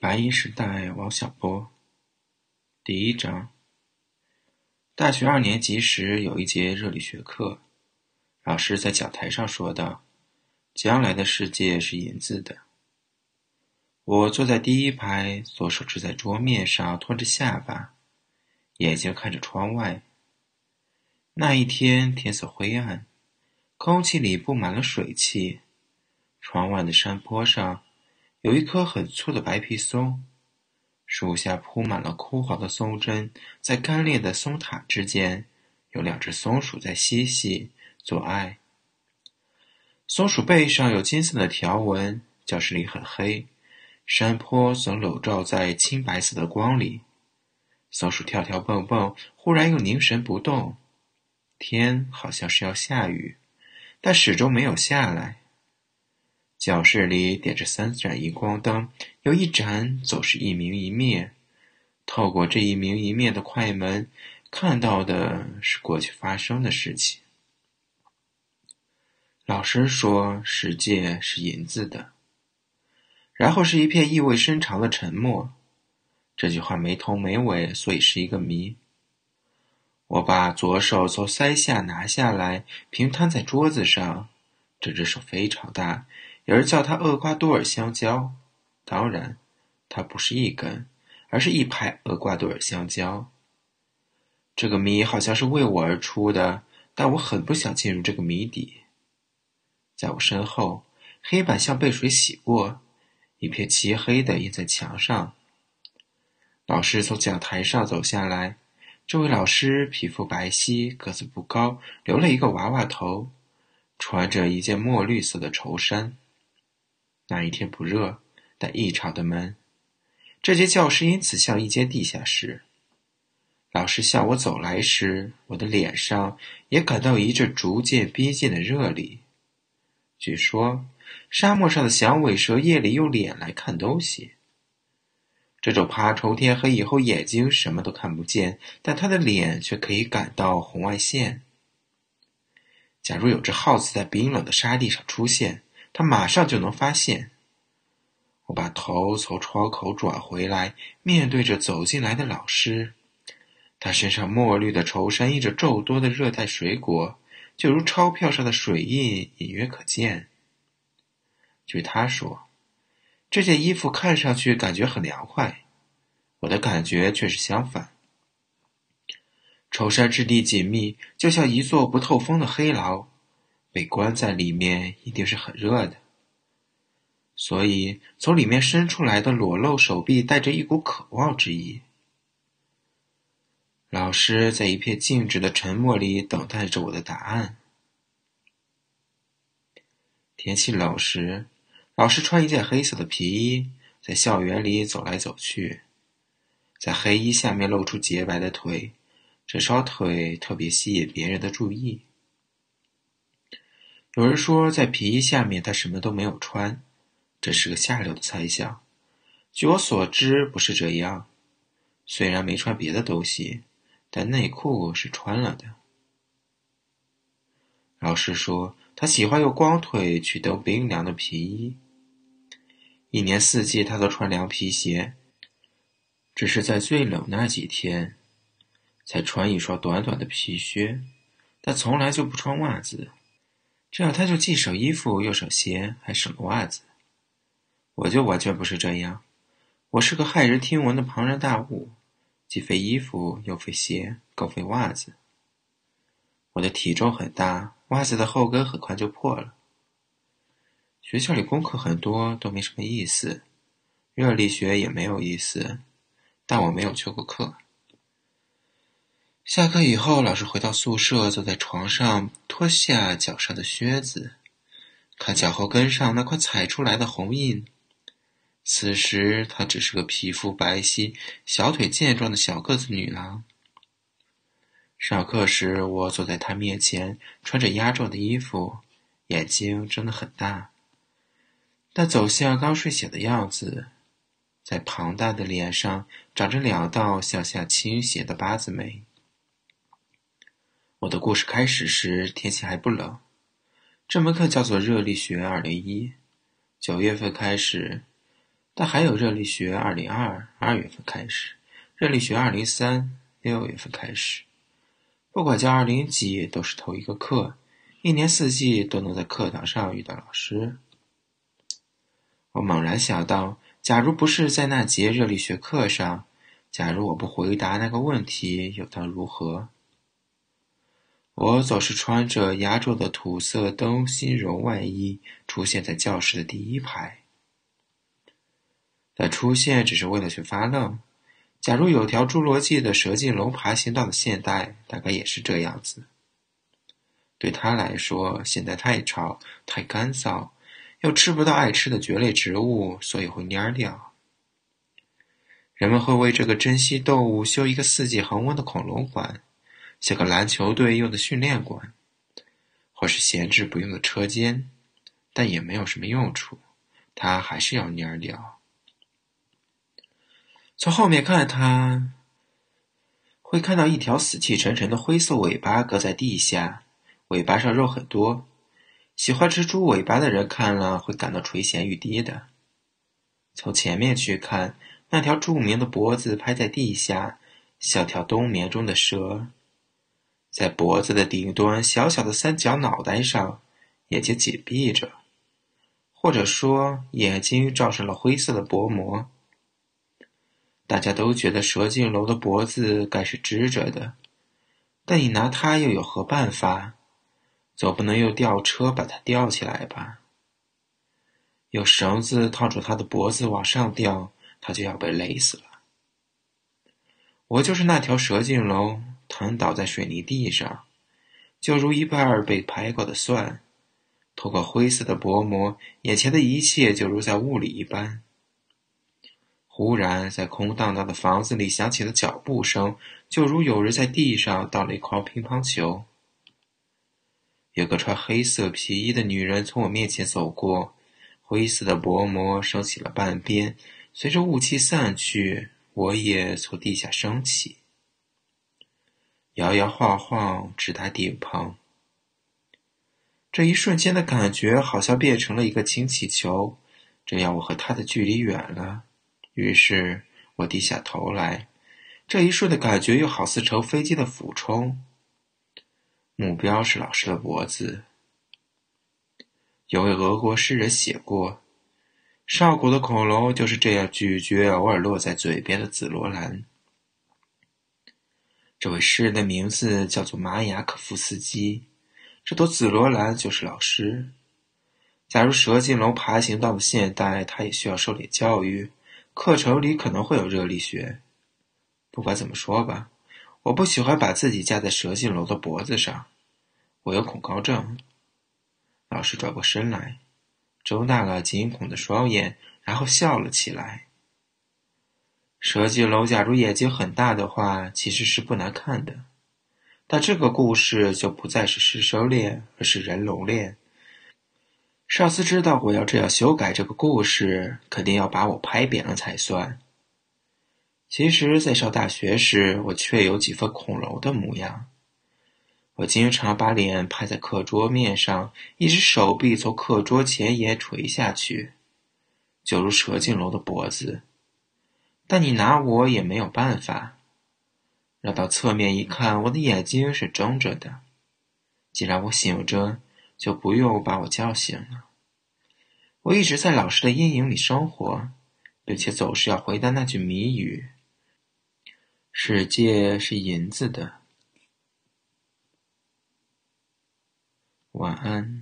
白银时代王小波，第一章。大学二年级时有一节热力学课，老师在讲台上说道：“将来的世界是银子的。”我坐在第一排，左手支在桌面上，托着下巴，眼睛看着窗外。那一天天色灰暗，空气里布满了水汽。窗外的山坡上。有一棵很粗的白皮松，树下铺满了枯黄的松针，在干裂的松塔之间，有两只松鼠在嬉戏做爱。松鼠背上有金色的条纹。教室里很黑，山坡则笼罩在青白色的光里。松鼠跳跳蹦蹦，忽然又凝神不动。天好像是要下雨，但始终没有下来。教室里点着三盏荧光灯，有一盏总是一明一灭。透过这一明一灭的快门，看到的是过去发生的事情。老师说：“世界是银子的。”然后是一片意味深长的沉默。这句话没头没尾，所以是一个谜。我把左手从腮下拿下来，平摊在桌子上。这只手非常大。有人叫它厄瓜多尔香蕉，当然，它不是一根，而是一排厄瓜多尔香蕉。这个谜好像是为我而出的，但我很不想进入这个谜底。在我身后，黑板像被水洗过，一片漆黑的印在墙上。老师从讲台上走下来，这位老师皮肤白皙，个子不高，留了一个娃娃头，穿着一件墨绿色的绸衫。那一天不热，但异常的闷。这间教室因此像一间地下室。老师向我走来时，我的脸上也感到一阵逐渐逼近的热力。据说，沙漠上的响尾蛇夜里用脸来看东西。这种爬虫天黑以后眼睛什么都看不见，但它的脸却可以感到红外线。假如有只耗子在冰冷的沙地上出现。他马上就能发现。我把头从窗口转回来，面对着走进来的老师。他身上墨绿的绸衫印着皱多的热带水果，就如钞票上的水印，隐约可见。据他说，这件衣服看上去感觉很凉快，我的感觉却是相反。绸衫质地紧密，就像一座不透风的黑牢。被关在里面一定是很热的，所以从里面伸出来的裸露手臂带着一股渴望之意。老师在一片静止的沉默里等待着我的答案。天气冷时，老师穿一件黑色的皮衣，在校园里走来走去，在黑衣下面露出洁白的腿，这双腿特别吸引别人的注意。有人说，在皮衣下面他什么都没有穿，这是个下流的猜想。据我所知，不是这样。虽然没穿别的东西，但内裤是穿了的。老师说，他喜欢用光腿去蹬冰凉的皮衣。一年四季，他都穿凉皮鞋，只是在最冷那几天，才穿一双短短的皮靴。他从来就不穿袜子。这样他就既省衣服又省鞋，还省了袜子。我就完全不是这样，我是个骇人听闻的庞然大物，既费衣服又费鞋，更费袜子。我的体重很大，袜子的后跟很快就破了。学校里功课很多，都没什么意思，热力学也没有意思，但我没有缺过课。下课以后，老师回到宿舍，坐在床上，脱下脚上的靴子，看脚后跟上那块踩出来的红印。此时，她只是个皮肤白皙、小腿健壮的小个子女郎。上课时，我坐在她面前，穿着压皱的衣服，眼睛睁得很大，但走向刚睡醒的样子，在庞大的脸上长着两道向下倾斜的八字眉。我的故事开始时，天气还不冷。这门课叫做热力学二零一，九月份开始，但还有热力学二零二二月份开始，热力学二零三六月份开始。不管叫二零几，都是头一个课，一年四季都能在课堂上遇到老师。我猛然想到，假如不是在那节热力学课上，假如我不回答那个问题，又当如何？我总是穿着压皱的土色灯芯绒外衣，出现在教室的第一排。但出现只是为了去发愣。假如有条侏罗纪的蛇颈龙爬行道的现代，大概也是这样子。对他来说，现在太吵、太干燥，又吃不到爱吃的蕨类植物，所以会蔫掉。人们会为这个珍稀动物修一个四季恒温的恐龙馆，像个篮球队用的训练馆，或是闲置不用的车间，但也没有什么用处，它还是要蔫掉。从后面看，它会看到一条死气沉沉的灰色尾巴搁在地下，尾巴上肉很多。喜欢吃猪尾巴的人看了会感到垂涎欲滴的。从前面去看，那条著名的脖子拍在地下，像条冬眠中的蛇，在脖子的顶端小小的三角脑袋上，眼睛紧闭着，或者说眼睛罩上了灰色的薄膜。大家都觉得蛇颈龙的脖子该是支着的，但你拿它又有何办法？总不能用吊车把它吊起来吧？用绳子套住它的脖子往上吊，它就要被勒死了。我就是那条蛇颈龙，瘫倒在水泥地上，就如一半被拍过的蒜。透过灰色的薄膜，眼前的一切就如在雾里一般。忽然，在空荡荡的房子里响起了脚步声，就如有人在地上倒了一筐乒乓球。有个穿黑色皮衣的女人从我面前走过，灰色的薄膜升起了半边，随着雾气散去，我也从地下升起，摇摇晃晃直达顶棚。这一瞬间的感觉，好像变成了一个氢气球，这样我和他的距离远了。于是我低下头来，这一瞬的感觉又好似乘飞机的俯冲。目标是老师的脖子。有位俄国诗人写过，上古的恐龙就是这样咀嚼偶尔落在嘴边的紫罗兰。这位诗人的名字叫做马雅可夫斯基，这朵紫罗兰就是老师。假如蛇颈龙爬行到了现代，他也需要受点教育。课程里可能会有热力学。不管怎么说吧，我不喜欢把自己架在蛇颈龙的脖子上，我有恐高症。老师转过身来，睁大了惊恐的双眼，然后笑了起来。蛇颈龙假如眼睛很大的话，其实是不难看的。但这个故事就不再是师生恋，而是人龙恋。上司知道我要这样修改这个故事，肯定要把我拍扁了才算。其实，在上大学时，我确有几分恐龙的模样。我经常把脸拍在课桌面上，一只手臂从课桌前沿垂下去，就如蛇颈龙的脖子。但你拿我也没有办法。绕到侧面一看，我的眼睛是睁着的。既然我醒着。就不用把我叫醒了。我一直在老师的阴影里生活，并且总是要回答那句谜语：“世界是银子的。”晚安。